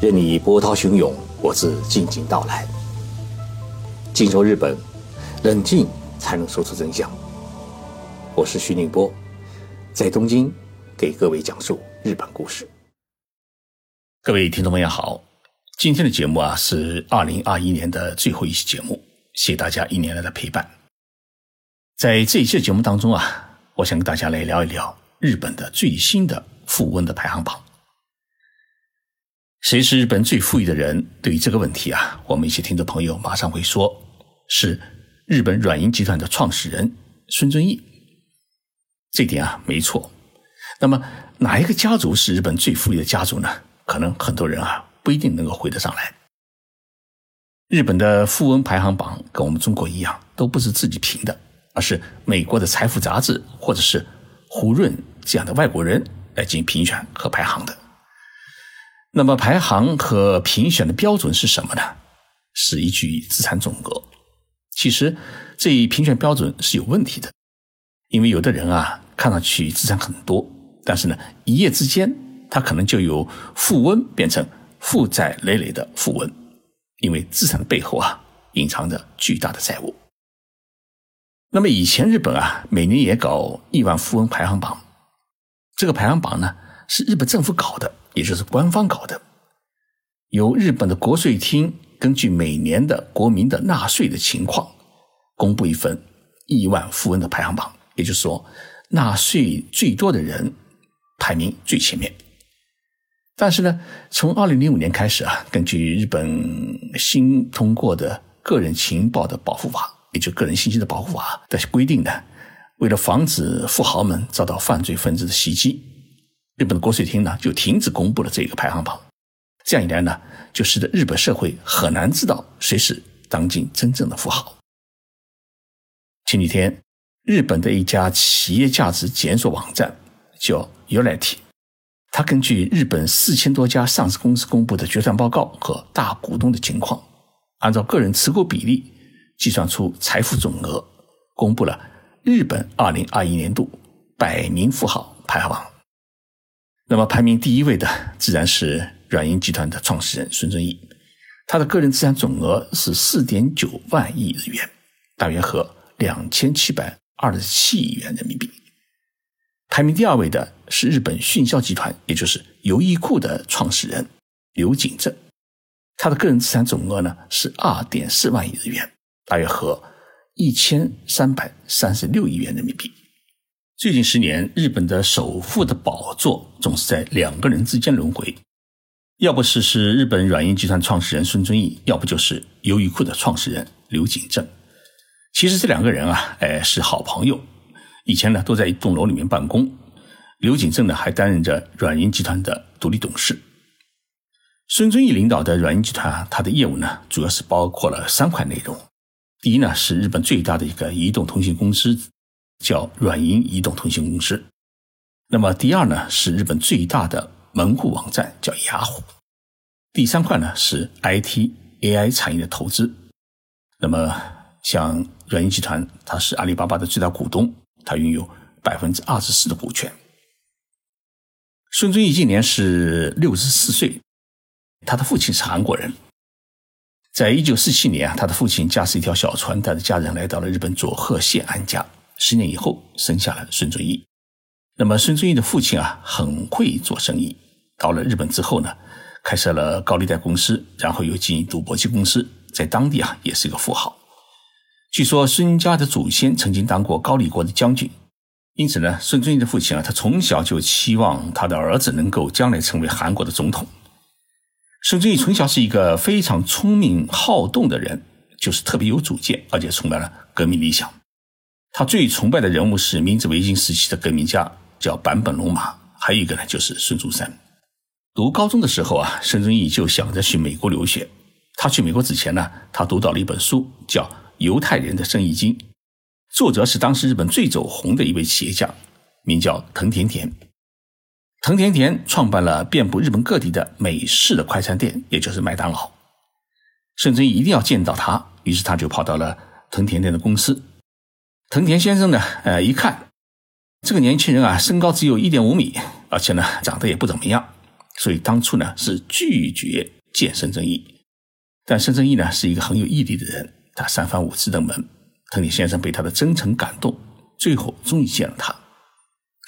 任你波涛汹涌，我自静静到来。静说日本，冷静才能说出真相。我是徐宁波，在东京给各位讲述日本故事。各位听众朋友好，今天的节目啊是二零二一年的最后一期节目，谢谢大家一年来的陪伴。在这一期的节目当中啊，我想跟大家来聊一聊日本的最新的富翁的排行榜。谁是日本最富裕的人？对于这个问题啊，我们一些听众朋友马上会说，是日本软银集团的创始人孙正义。这点啊没错。那么哪一个家族是日本最富裕的家族呢？可能很多人啊不一定能够回得上来。日本的富翁排行榜跟我们中国一样，都不是自己评的，而是美国的财富杂志或者是胡润这样的外国人来进行评选和排行的。那么排行和评选的标准是什么呢？是依据资产总额。其实这一评选标准是有问题的，因为有的人啊看上去资产很多，但是呢一夜之间他可能就由富翁变成负债累累的富翁，因为资产的背后啊隐藏着巨大的债务。那么以前日本啊每年也搞亿万富翁排行榜，这个排行榜呢是日本政府搞的。也就是官方搞的，由日本的国税厅根据每年的国民的纳税的情况，公布一份亿万富翁的排行榜。也就是说，纳税最多的人排名最前面。但是呢，从二零零五年开始啊，根据日本新通过的个人情报的保护法，也就个人信息的保护法的规定呢，为了防止富豪们遭到犯罪分子的袭击。日本的国税厅呢，就停止公布了这个排行榜。这样一来呢，就使得日本社会很难知道谁是当今真正的富豪。前几天，日本的一家企业价值检索网站叫 Unity，它根据日本四千多家上市公司公布的决算报告和大股东的情况，按照个人持股比例计算出财富总额，公布了日本二零二一年度百名富豪排行榜。那么排名第一位的自然是软银集团的创始人孙正义，他的个人资产总额是四点九万亿日元，大约合两千七百二十七亿元人民币。排名第二位的是日本迅销集团，也就是优衣库的创始人刘景正，他的个人资产总额呢是二点四万亿日元，大约合一千三百三十六亿元人民币。最近十年，日本的首富的宝座总是在两个人之间轮回，要不是是日本软银集团创始人孙正义，要不就是优衣库的创始人刘景正。其实这两个人啊，哎是好朋友，以前呢都在一栋楼里面办公。刘景正呢还担任着软银集团的独立董事。孙正义领导的软银集团啊，它的业务呢主要是包括了三块内容。第一呢是日本最大的一个移动通信公司。叫软银移动通信公司。那么第二呢，是日本最大的门户网站，叫雅虎。第三块呢是 IT AI 产业的投资。那么像软银集团，它是阿里巴巴的最大股东，它拥有百分之二十四的股权。孙正义今年是六十四岁，他的父亲是韩国人。在一九四七年啊，他的父亲驾驶一条小船，带着家人来到了日本佐贺县安家。十年以后，生下了孙正义。那么，孙正义的父亲啊，很会做生意。到了日本之后呢，开设了高利贷公司，然后又经营赌博机公司，在当地啊，也是一个富豪。据说孙家的祖先曾经当过高丽国的将军，因此呢，孙正义的父亲啊，他从小就期望他的儿子能够将来成为韩国的总统。孙正义从小是一个非常聪明好动的人，就是特别有主见，而且充满了革命理想。他最崇拜的人物是明治维新时期的革命家，叫坂本龙马。还有一个呢，就是孙中山。读高中的时候啊，孙正义就想着去美国留学。他去美国之前呢，他读到了一本书，叫《犹太人的生意经》，作者是当时日本最走红的一位企业家，名叫藤田田。藤田田创办了遍布日本各地的美式的快餐店，也就是麦当劳。孙正义一定要见到他，于是他就跑到了藤田田的公司。藤田先生呢？呃，一看这个年轻人啊，身高只有一点五米，而且呢，长得也不怎么样，所以当初呢是拒绝见孙正义。但孙正义呢是一个很有毅力的人，他三番五次登门，藤田先生被他的真诚感动，最后终于见了他。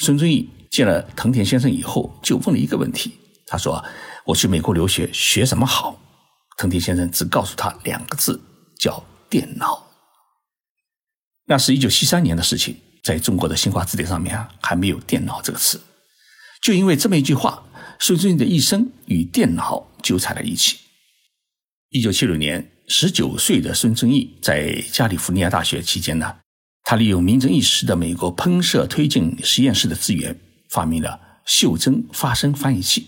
孙正义见了藤田先生以后，就问了一个问题，他说：“我去美国留学，学什么好？”藤田先生只告诉他两个字，叫电脑。那是一九七三年的事情，在中国的新华字典上面啊，还没有“电脑”这个词。就因为这么一句话，孙正义的一生与电脑纠缠在一起。一九七六年，十九岁的孙正义在加利福尼亚大学期间呢，他利用名正一时的美国喷射推进实验室的资源，发明了袖珍发声翻译器，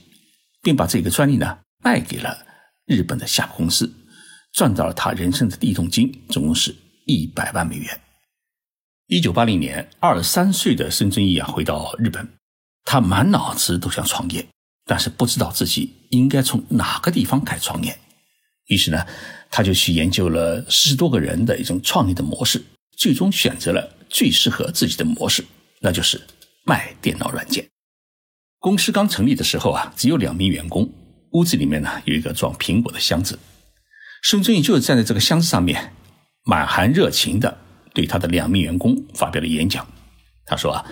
并把这个专利呢卖给了日本的夏普公司，赚到了他人生的第一桶金，总共是一百万美元。一九八零年，二十三岁的孙正义啊回到日本，他满脑子都想创业，但是不知道自己应该从哪个地方开始创业。于是呢，他就去研究了十多个人的一种创业的模式，最终选择了最适合自己的模式，那就是卖电脑软件。公司刚成立的时候啊，只有两名员工，屋子里面呢有一个装苹果的箱子，孙正义就是站在这个箱子上面，满含热情的。对他的两名员工发表了演讲，他说啊，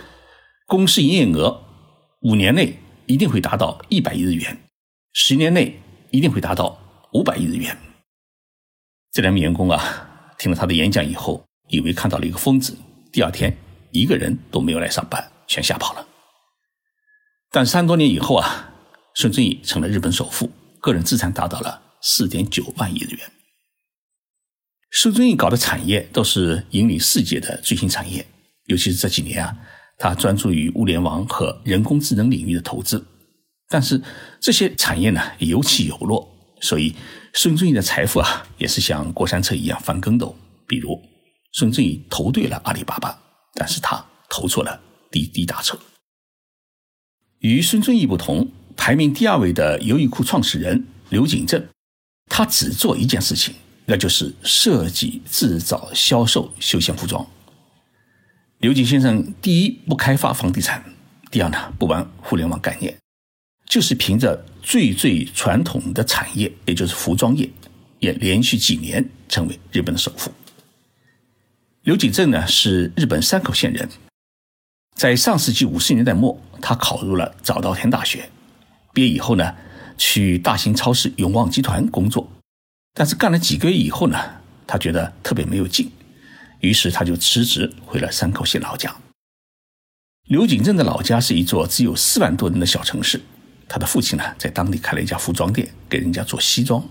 公司营业额五年内一定会达到一百亿日元，十年内一定会达到五百亿日元。这两名员工啊，听了他的演讲以后，以为看到了一个疯子，第二天一个人都没有来上班，全吓跑了。但三多年以后啊，孙正义成了日本首富，个人资产达到了四点九万亿日元。孙正义搞的产业都是引领世界的最新产业，尤其是这几年啊，他专注于物联网和人工智能领域的投资。但是这些产业呢有起有落，所以孙正义的财富啊也是像过山车一样翻跟斗。比如孙正义投对了阿里巴巴，但是他投错了滴滴打车。与孙正义不同，排名第二位的优衣库创始人刘景正，他只做一件事情。那就是设计、制造、销售休闲服装。刘景先生第一不开发房地产，第二呢不玩互联网概念，就是凭着最最传统的产业，也就是服装业，也连续几年成为日本的首富。刘景正呢是日本山口县人，在上世纪五十年代末，他考入了早稻田大学，毕业以后呢去大型超市永旺集团工作。但是干了几个月以后呢，他觉得特别没有劲，于是他就辞职回了山口县老家。刘景正的老家是一座只有四万多人的小城市，他的父亲呢在当地开了一家服装店，给人家做西装。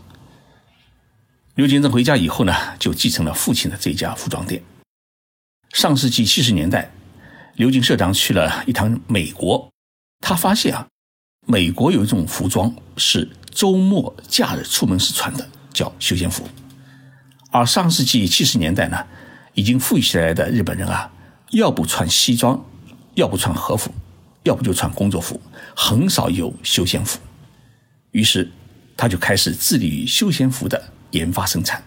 刘景正回家以后呢，就继承了父亲的这家服装店。上世纪七十年代，刘景社长去了一趟美国，他发现啊，美国有一种服装是周末假日出门时穿的。叫休闲服，而上世纪七十年代呢，已经富裕起来的日本人啊，要不穿西装，要不穿和服，要不就穿工作服，很少有休闲服。于是，他就开始致力于休闲服的研发生产，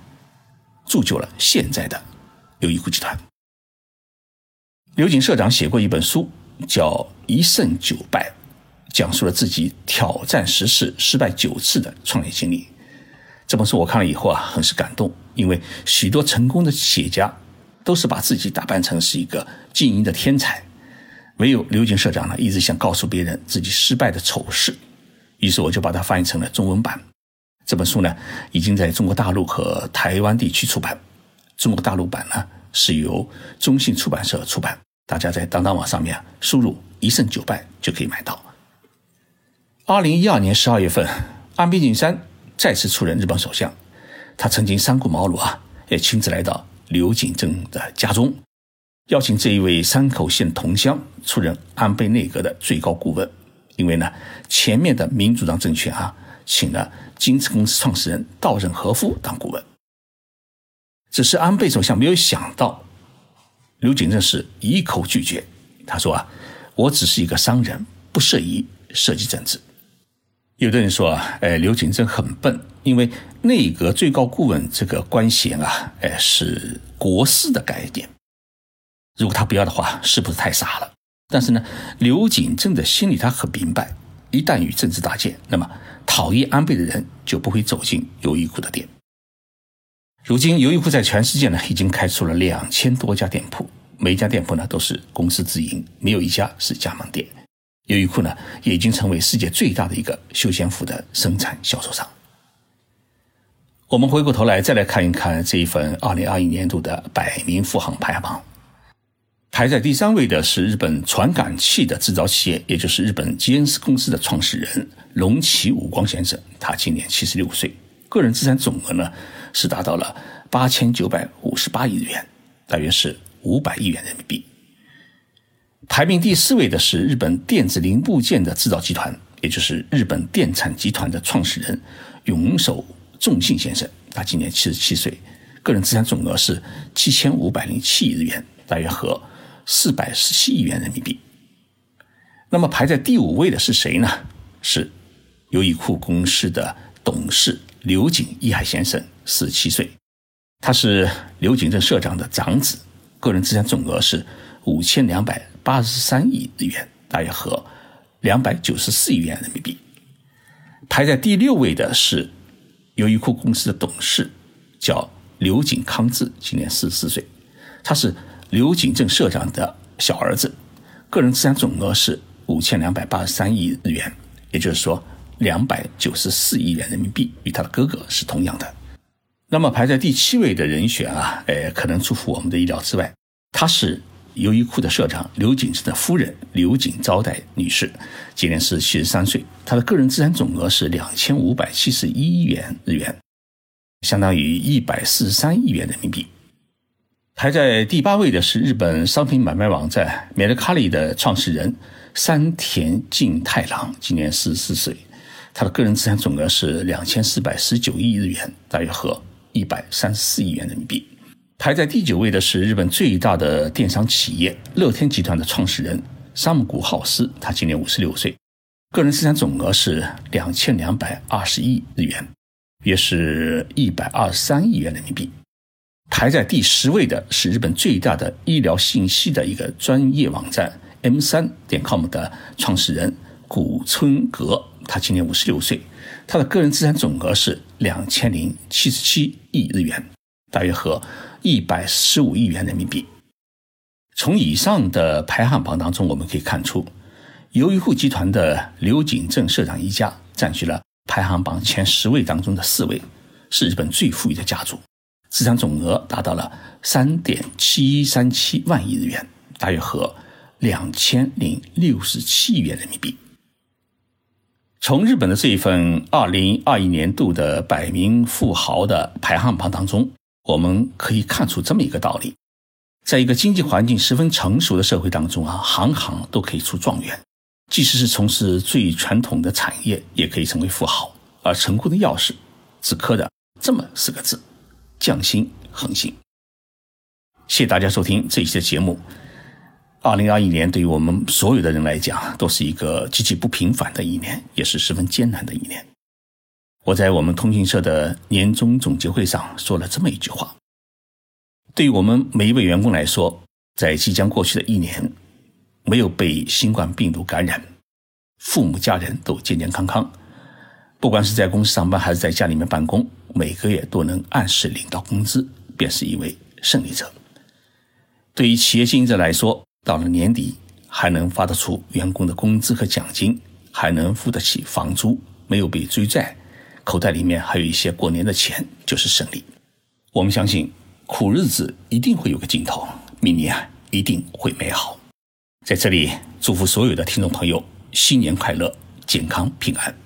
铸就了现在的优衣库集团。刘景社长写过一本书，叫《一胜九败》，讲述了自己挑战十次失败九次的创业经历。这本书我看了以后啊，很是感动，因为许多成功的企业家都是把自己打扮成是一个经营的天才，唯有刘景社长呢，一直想告诉别人自己失败的丑事，于是我就把它翻译成了中文版。这本书呢，已经在中国大陆和台湾地区出版，中国大陆版呢是由中信出版社出版，大家在当当网上面输入“一胜九败”就可以买到。二零一二年十二月份，安倍晋三。再次出任日本首相，他曾经三顾茅庐啊，也亲自来到刘景正的家中，邀请这一位山口县同乡出任安倍内阁的最高顾问。因为呢，前面的民主党政权啊，请了京瓷公司创始人稻盛和夫当顾问，只是安倍首相没有想到，刘景正是一口拒绝。他说啊，我只是一个商人，不适宜涉及政治。有的人说啊，哎，刘景正很笨，因为内阁最高顾问这个官衔啊，哎，是国师的概念。如果他不要的话，是不是太傻了？但是呢，刘景正的心里他很明白，一旦与政治搭界，那么讨厌安倍的人就不会走进优衣库的店。如今，优衣库在全世界呢已经开出了两千多家店铺，每一家店铺呢都是公司自营，没有一家是加盟店。优衣库呢也已经成为世界最大的一个休闲服的生产销售商。我们回过头来再来看一看这一份二零二一年度的百名富豪排行榜。排在第三位的是日本传感器的制造企业，也就是日本吉恩斯公司的创始人龙崎武光先生。他今年七十六岁，个人资产总额呢是达到了八千九百五十八亿日元，大约是五百亿元人民币。排名第四位的是日本电子零部件的制造集团，也就是日本电产集团的创始人永守重信先生。他今年七十七岁，个人资产总额是七千五百零七亿日元，大约和。四百十七亿元人民币。那么排在第五位的是谁呢？是优衣库公司的董事刘景一海先生，四十七岁，他是刘景正社长的长子，个人资产总额是五千两百八十三亿日元，大约合两百九十四亿元人民币。排在第六位的是优衣库公司的董事，叫刘景康志，今年四十四岁，他是。刘景正社长的小儿子，个人资产总额是五千两百八十三亿日元，也就是说两百九十四亿元人民币，与他的哥哥是同样的。那么排在第七位的人选啊，呃，可能出乎我们的意料之外，他是优衣库的社长刘景正的夫人刘景招待女士，今年是七十三岁，她的个人资产总额是两千五百七十一亿元日元，相当于一百四十三亿元人民币。排在第八位的是日本商品买卖网站 Mercari 的创始人山田敬太郎，今年四十四岁，他的个人资产总额是两千四百十九亿日元，大约合一百三十四亿元人民币。排在第九位的是日本最大的电商企业乐天集团的创始人山姆古浩司，他今年五十六岁，个人资产总额是两千两百二十亿日元，约是一百二十三亿元人民币。排在第十位的是日本最大的医疗信息的一个专业网站 M 三点 com 的创始人古村格，他今年五十六岁，他的个人资产总额是两千零七十七亿日元，大约合一百十五亿元人民币。从以上的排行榜当中，我们可以看出，优衣库集团的刘景正社长一家占据了排行榜前十位当中的四位，是日本最富裕的家族。资产总额达到了三点七一三七万亿日元，大约合两千零六十七亿元人民币。从日本的这一份二零二一年度的百名富豪的排行榜当中，我们可以看出这么一个道理：在一个经济环境十分成熟的社会当中啊，行行都可以出状元，即使是从事最传统的产业，也可以成为富豪。而成功的钥匙，只刻着这么四个字。匠心恒心，谢谢大家收听这一期的节目。二零二一年对于我们所有的人来讲，都是一个极其不平凡的一年，也是十分艰难的一年。我在我们通讯社的年终总结会上说了这么一句话：，对于我们每一位员工来说，在即将过去的一年，没有被新冠病毒感染，父母家人都健健康康。不管是在公司上班还是在家里面办公，每个月都能按时领到工资，便是一位胜利者。对于企业经营者来说，到了年底还能发得出员工的工资和奖金，还能付得起房租，没有被追债，口袋里面还有一些过年的钱，就是胜利。我们相信，苦日子一定会有个尽头，明年一定会美好。在这里，祝福所有的听众朋友新年快乐，健康平安。